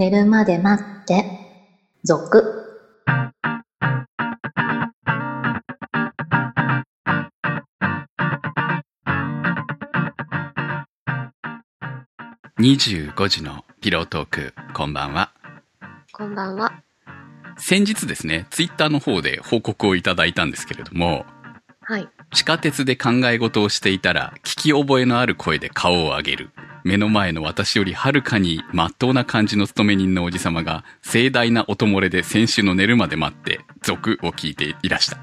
寝るまで待って、続。25時のピロートーク、こんばんは。こんばんは。先日ですね、ツイッターの方で報告をいただいたんですけれども、はい。地下鉄で考え事をしていたら、聞き覚えのある声で顔を上げる。目の前の私よりはるかに真っ当な感じの勤め人のおじさまが、盛大な音漏れで先週の寝るまで待って、続を聞いていらした。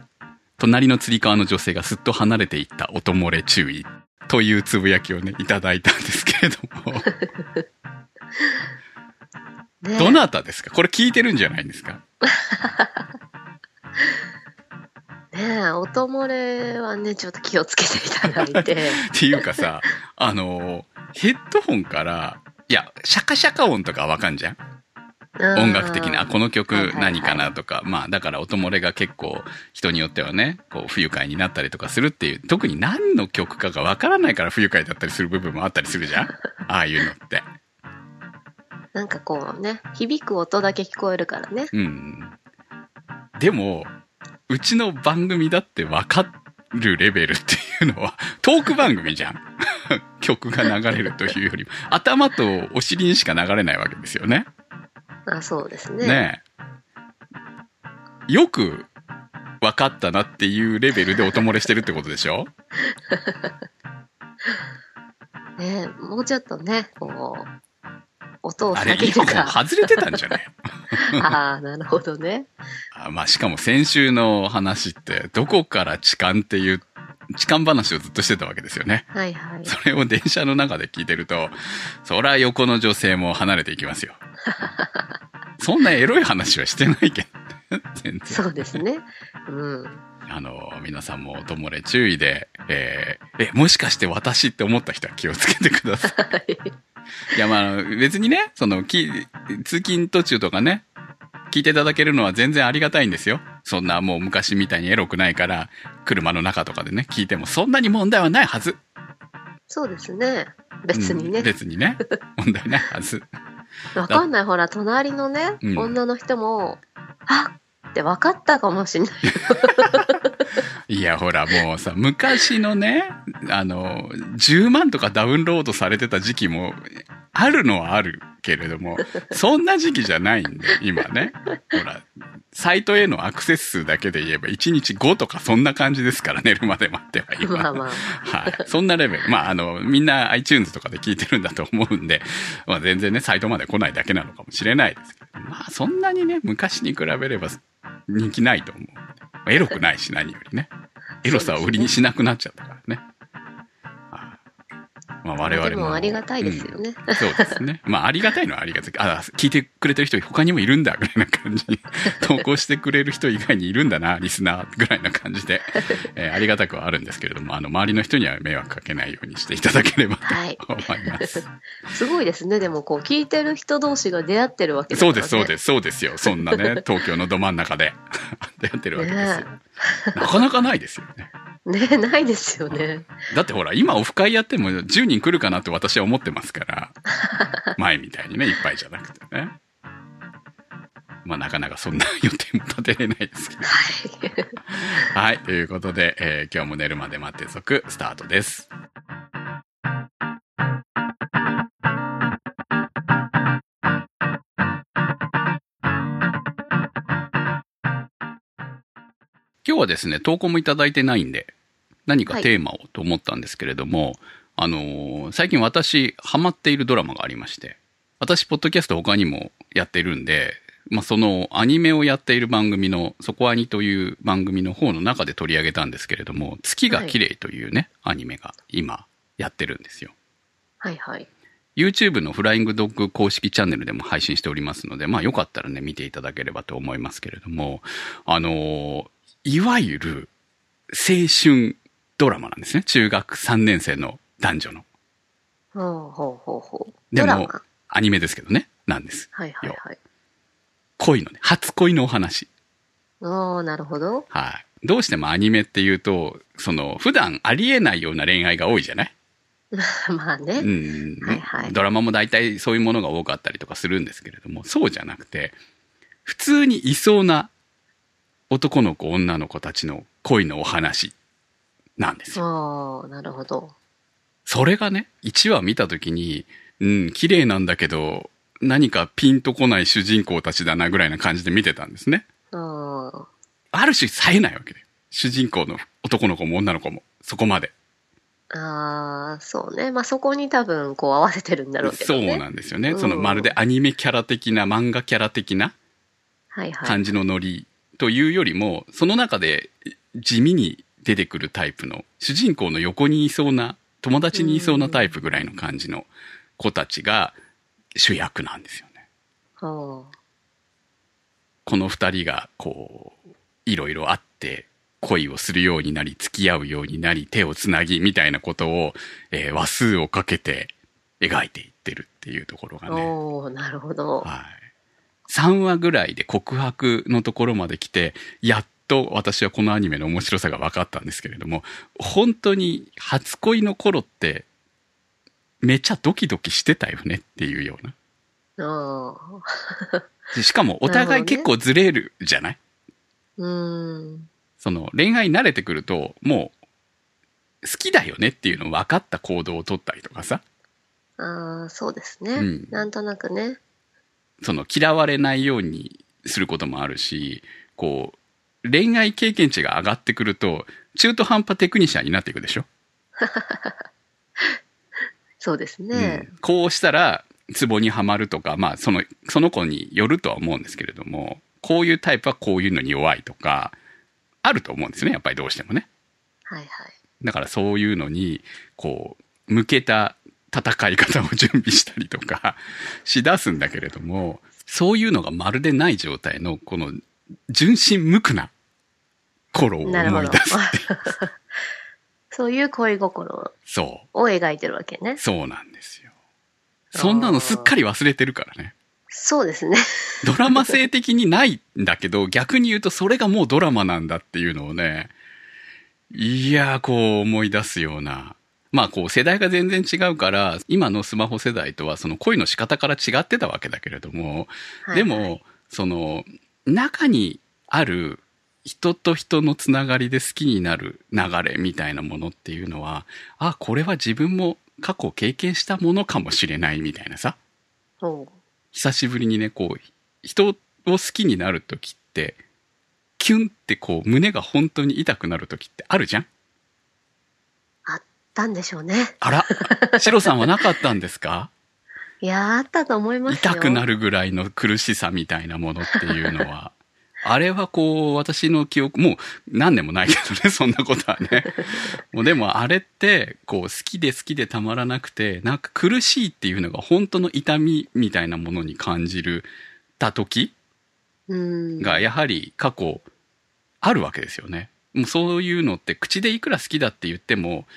隣の釣り革の女性がすっと離れていった音漏れ注意。というつぶやきをね、いただいたんですけれども、ねどなたですか？これ聞いてるんじゃないんですか？ねえ、音漏れはね、ちょっと気をつけていただいて。っていうかさ、あの、ヘッドホンから、いや、シャカシャカ音とかわかんじゃん？音楽的な、あこの曲はいはいはい何かなとか、まあだから音漏れが結構人によってはね、こう不愉快になったりとかするっていう、特に何の曲かがわからないから不愉快だったりする部分もあったりするじゃん？ああいうのって。なんかこうね、響く音だけ聞こえるからね。うん。でも、うちの番組だってわかるレベルっていうのは、トーク番組じゃん。曲が流れるというよりも、頭とお尻にしか流れないわけですよね。あ、そうですね。ねえ。よく分かったなっていうレベルで音漏れしてるってことでしょ？ねえもうちょっとね、こう、音をあれ、下げるか。外れてたんじゃない ああ、なるほどね。あまあ、しかも先週の話って、どこから痴漢っていう、痴漢話をずっとしてたわけですよね。はいはい。それを電車の中で聞いてると、そら横の女性も離れていきますよ。そんなエロい話はしてないけど。全然。そうですね。うん。あの、皆さんも音漏れ注意で、えーえ、もしかして私って思った人は気をつけてください。いや、まあ、別にね、その、き、通勤途中とかね、聞いていただけるのは全然ありがたいんですよ。そんなもう昔みたいにエロくないから、車の中とかでね、聞いてもそんなに問題はないはず。そうですね。別にねうん。別にね、問題ないはず。わかんない。ほら、隣のね、うん女の人も、あって分かったかもしれない。いや、ほら、もうさ、昔のね、あの、10万とかダウンロードされてた時期も、あるのはあるけれども、そんな時期じゃないんで、今ね。ほら、サイトへのアクセス数だけで言えば、1日5とかそんな感じですから、寝るまで待っては今。まあまあ。はい。そんなレベル。まあ、あの、みんな iTunes とかで聞いてるんだと思うんで、まあ全然ね、サイトまで来ないだけなのかもしれないですけど、まあそんなにね、昔に比べれば人気ないと思う。まあエロくないし、何よりね。エロさを売りにしなくなっちゃったからね。はいまあ我々も。ありがたいですよね。うんそうですね。まあ、ありがたいのはありがたい。あ、聞いてくれてる人他にもいるんだ、ぐらいな感じに。投稿してくれる人以外にいるんだな、リスナー、ぐらいな感じで、えーありがたくはあるんですけれども、あの、周りの人には迷惑かけないようにしていただければはい。と思います。すごいですね。でも、こう、聞いてる人同士が出会ってるわけそうです、そうす。です、そうですよ。そんなね、東京のど真ん中で出会ってるわけですよ。なかなかないですよね。ねないですよね。だってほら、今オフ会やっても10人来るかなって私は思ってますから。前みたいにね、いっぱいじゃなくてね。まあなかなかそんな予定も立てれないですけど。はい。はい。ということで、えー今日も寝るまで待って続、スタートです。今日はですね、投稿もいただいてないんで、何かテーマをと思ったんですけれども、あのー最近私、ハマっているドラマがありまして、私、ポッドキャスト他にもやってるんで、まあ、そのアニメをやっている番組の、そこアニという番組の方の中で取り上げたんですけれども、月が綺麗というね、アニメが今やってるんですよ。はいはい。YouTube のフライングドッグ公式チャンネルでも配信しておりますので、まあよかったらね、見ていただければと思いますけれども、あのーいわゆる青春ドラマなんですね。中学3年生の男女の。ほうほうほうほう。でもアニメですけどね、なんです。はいはいはい。恋のね、初恋のお話。おー、なるほど。はい。どうしてもアニメっていうと、その、普段ありえないような恋愛が多いじゃない？まあね。うんはいはいドラマも大体そういうものが多かったりとかするんですけれども、そうじゃなくて、普通にいそうな男の子、女の子たちの恋のお話なんですよ。ああ、なるほど。それがね、1話見たときに、うん、綺麗なんだけど、何かピンとこない主人公たちだなぐらいな感じで見てたんですね。ああ、ある種冴えないわけで。主人公の男の子も女の子も、そこまで。ああ、そうね。まあそこに多分こう合わせてるんだろうけどね。そうなんですよね。うんそのまるでアニメキャラ的な、漫画キャラ的なはいはい。感じのノリというよりも、その中で地味に出てくるタイプの、主人公の横にいそうな、友達にいそうなタイプぐらいの感じの子たちが主役なんですよね。はこの二人が、こう、いろいろあって、恋をするようになり、付き合うようになり、手をつなぎ、みたいなことを、えー話数をかけて描いていってるっていうところがあ、ね。おおなるほど。はい。3話ぐらいで告白のところまで来て、やっと私はこのアニメの面白さが分かったんですけれども、本当に初恋の頃って、めちゃドキドキしてたよねっていうような。ああ、でしかもお互い結構ずれるじゃない、うーん。その恋愛に慣れてくると、もう好きだよねっていうの分かった行動を取ったりとかさ、ああ、そうですね、うんなんとなくね。その嫌われないようにすることもあるし、こう、恋愛経験値が上がってくると、中途半端テクニシャンになっていくでしょ、そうですね。うんこうしたら、ツボにはまるとか、まあ、その、その子によるとは思うんですけれども、こういうタイプはこういうのに弱いとか、あると思うんですね、やっぱりどうしてもね。はいはい。だからそういうのに、こう、向けた戦い方を準備したりとかしだすんだけれども、そういうのがまるでない状態の、この、純真無垢な頃を思い出す。そういう恋心そを描いてるわけねう。。そうなんですよ。そんなのすっかり忘れてるからね。そうですね。ドラマ性的にないんだけど、逆に言うとそれがもうドラマなんだっていうのをね、いやー、こう思い出すような。まあこう世代が全然違うから、今のスマホ世代とはその恋の仕方から違ってたわけだけれども、でも、その、中にある人と人のつながりで好きになる流れみたいなものっていうのは、あ、これは自分も過去経験したものかもしれないみたいなさ。久しぶりにね、こう、人を好きになるときって、キュンってこう、胸が本当に痛くなるときってあるじゃん。あったんでしょうね。あら、シロさんはなかったんですか？いやー、あったと思いますよ。痛くなるぐらいの苦しさみたいなものっていうのは。あれはこう、私の記憶、もう何年もないけどね、そんなことはね。もうでもあれって、こう、好きで好きでたまらなくて、なんか苦しいっていうのが本当の痛みみたいなものに感じるた時うん。がやはり過去あるわけですよね。もうそういうのって口でいくら好きだって言っても、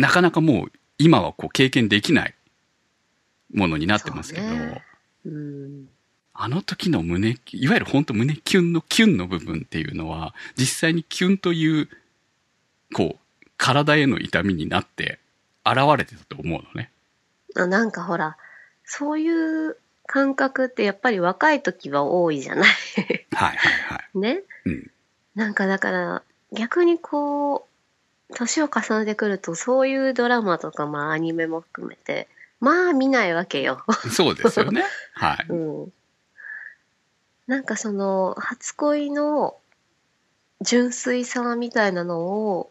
なかなかもう今はこう経験できないものになってますけど、ねうん。あの時の胸、いわゆる本当胸キュンのキュンの部分っていうのは、実際にキュンという、こう、体への痛みになって現れてたと思うのね。あなんかほら、そういう感覚ってやっぱり若い時は多いじゃない。はいはいはい。ね。うん。なんかだから、逆にこう、年を重ねてくると、そういうドラマとか、まあアニメも含めて、まあ見ないわけよ。そうですよね。はい。うん。なんかその、初恋の純粋さみたいなのを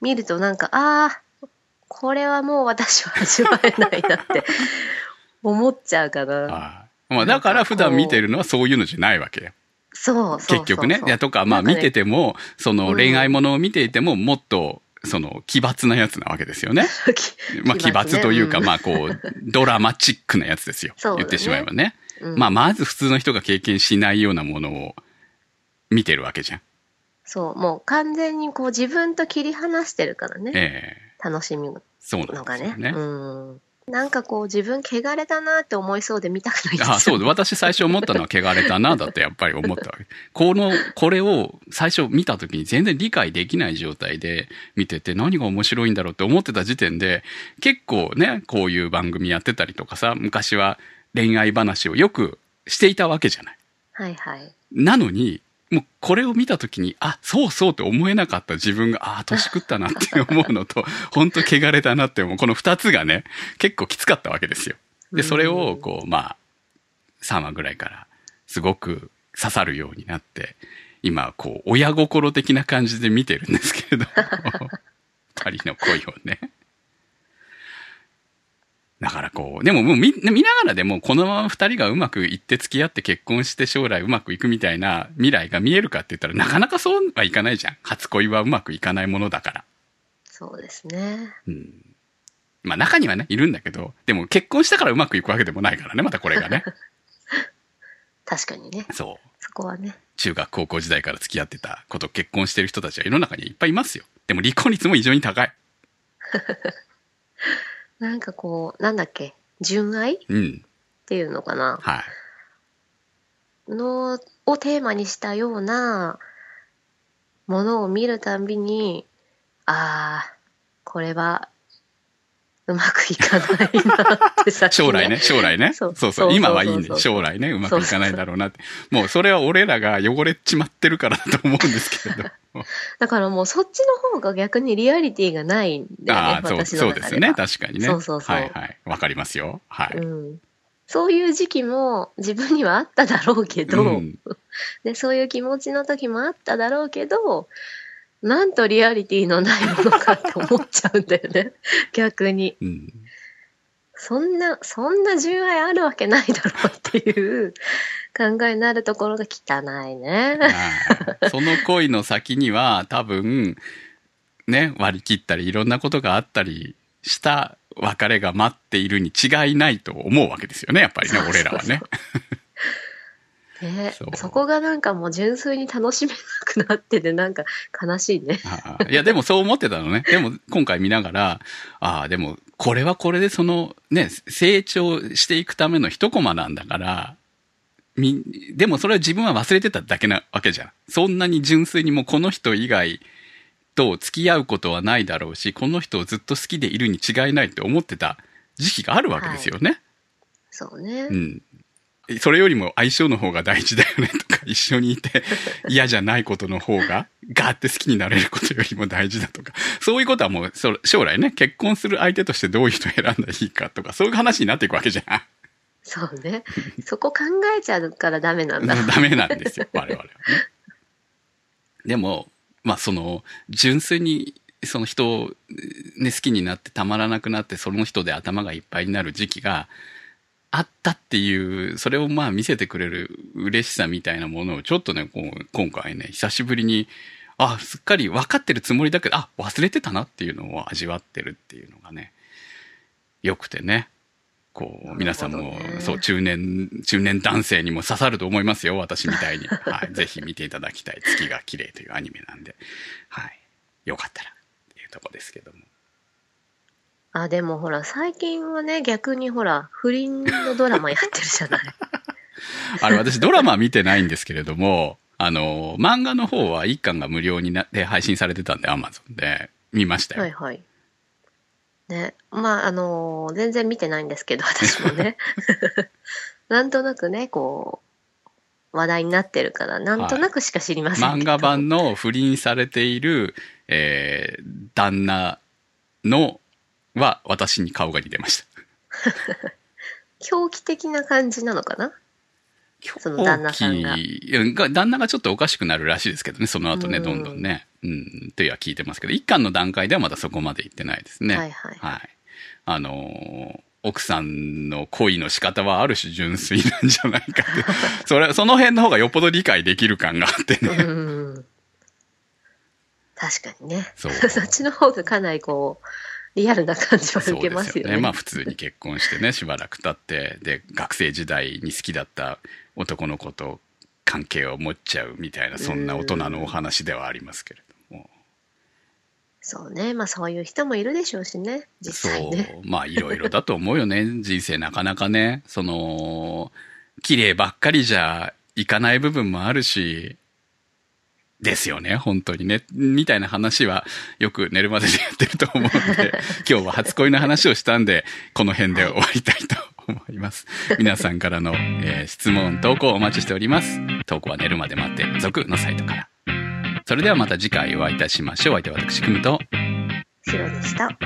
見るとなんか、ああ、これはもう私は味わえないなって 思っちゃうかな。はい。まあだから普段見てるのはそういうのじゃないわけよ。そう。結局ね。いやとか、まあ見てても、そのうん恋愛ものを見ていても、もっと、その奇抜なやつなわけですよね。まあ奇抜というか、うんまあこう、ドラマチックなやつですよ。言ってしまえばね。うんまあまず普通の人が経験しないようなものを見てるわけじゃん。そう、もう完全にこう自分と切り離してるからね。ええ楽しみそうなんのがね。ですよね。うん。なんかこう自分汚れたなって思いそうで見たくないんですよ。あそう私最初思ったのは汚れたな、だってやっぱり思ったわけ。この、これを最初見た時に全然理解できない状態で見てて何が面白いんだろうって思ってた時点で結構ね、こういう番組やってたりとかさ、昔は恋愛話をよくしていたわけじゃない。はいはい。なのに、もうこれを見たときに、あ、そうそうって思えなかった自分が、ああ、年食ったなって思うのと、本当汚れたなって思う。この二つがね、結構きつかったわけですよ。で、それを、こう、まあ、3話ぐらいから、すごく刺さるようになって、今、こう、親心的な感じで見てるんですけれど、二人の恋をね。だからこう、でももう見見ながらでもこのまま二人がうまくいって付き合って結婚して将来うまくいくみたいな未来が見えるかって言ったらなかなかそうはいかないじゃん。初恋はうまくいかないものだから。そうですね。うん。まあ中にはね、いるんだけど、でも結婚したからうまくいくわけでもないからね、またこれがね。確かにね。そう。そこはね。中学高校時代から付き合ってたこと結婚してる人たちは世の中にいっぱいいますよ。でも離婚率も異常に高い。なんかこう、なんだっけ、純愛？っうん。ていうのかな？はい。のをテーマにしたようなものを見るたんびに、ああ、これはうまくいかないなってさ、将来ね、将来ね。そそううそうそう今はいいね。将来ね、うまくいかないだろうなって。もうそれは俺らが汚れちまってるからだと思うんですけれど。だからもうそっちの方が逆にリアリティがないんだよね、ああ、そう、私そうの中では。ですね。確かにね。そうそうそうはいはい。わかりますよ。はい。うん。そういう時期も自分にはあっただろうけど、うん で、そういう気持ちの時もあっただろうけど、なんとリアリティのないものかって思っちゃうんだよね。逆に。うん。そんな、そんな純愛あるわけないだろうっていう考えになるところが汚いね。はいその恋の先には多分、ね、割り切ったりいろんなことがあったりした別れが待っているに違いないと思うわけですよね、やっぱりね、そうそう俺らはね。ねそうそこがなんかもう純粋に楽しめなくなっててなんか悲しいね。いや、でもそう思ってたのね。でも今回見ながら、ああ、でもこれはこれでそのね、成長していくための一コマなんだから、み、でもそれは自分は忘れてただけなわけじゃん。そんなに純粋にもうこの人以外と付き合うことはないだろうし、この人をずっと好きでいるに違いないって思ってた時期があるわけですよね。そうね。うん。それよりも相性の方が大事だよねとか、一緒にいて 嫌じゃないことの方が、ガーって好きになれることよりも大事だとか、そういうことはもう、そ将来ね、結婚する相手としてどういう人を選んだらいいかとか、そういう話になっていくわけじゃん。そうね。そこ考えちゃうからダメなんだ。ダメなんですよ、我々はね。でも、まあその、純粋に、その人を、ね、好きになってたまらなくなって、その人で頭がいっぱいになる時期があったっていう、それをまあ見せてくれる嬉しさみたいなものを、ちょっとね、こう今回ね、久しぶりに、あ、すっかり分かってるつもりだけど、あ、忘れてたなっていうのを味わってるっていうのがね、良くてね。こう、皆さんも、ねそう、中年、中年男性にも刺さると思いますよ、私みたいに。はい。ぜひ見ていただきたい。月が綺麗というアニメなんで。はい。よかったら、っていうとこですけども。あ、でもほら、最近はね、逆にほら、不倫のドラマやってるじゃない。あれ、私ドラマ見てないんですけれども、あの、漫画の方は一巻が無料になって配信されてたんで、アマゾンで見ましたよ。はいはい。ね。まあ、あのー全然見てないんですけど、私もね。なんとなくね、こう、話題になってるから、なんとなくしか知りませんけど。漫画版の不倫されている、えー、旦那の、は私に顔が似てました。狂気的な感じなのかな？その旦那さんが旦那がちょっとおかしくなるらしいですけどね、その後ね、うんどんどんね。うん、というは聞いてますけど、一巻の段階ではまだそこまで行ってないですね。はいはいはい。あのー奥さんの恋の仕方はある種純粋なんじゃないかって。それ、その辺の方がよっぽど理解できる感があってね。うん。確かにね。そ そうっちの方がかなりこう、リアルな感じは受けますよね。まあ普通に結婚してね、しばらく経って、で、学生時代に好きだった男の子と関係を持っちゃうみたいな、そんな大人のお話ではありますけれども。そうね。まあそういう人もいるでしょうしね。実際ね。そう。まあいろいろだと思うよね。人生なかなかね。その、綺麗ばっかりじゃいかない部分もあるし、ですよね、本当にね。みたいな話はよく寝るまででやってると思うので、今日は初恋の話をしたんで、この辺で終わりたいと思います。皆さんからの、えー質問、投稿お待ちしております。投稿は寝るまで待って、続のサイトから。それではまた次回お会いいたしましょう。お相手は私、くむと。白でした。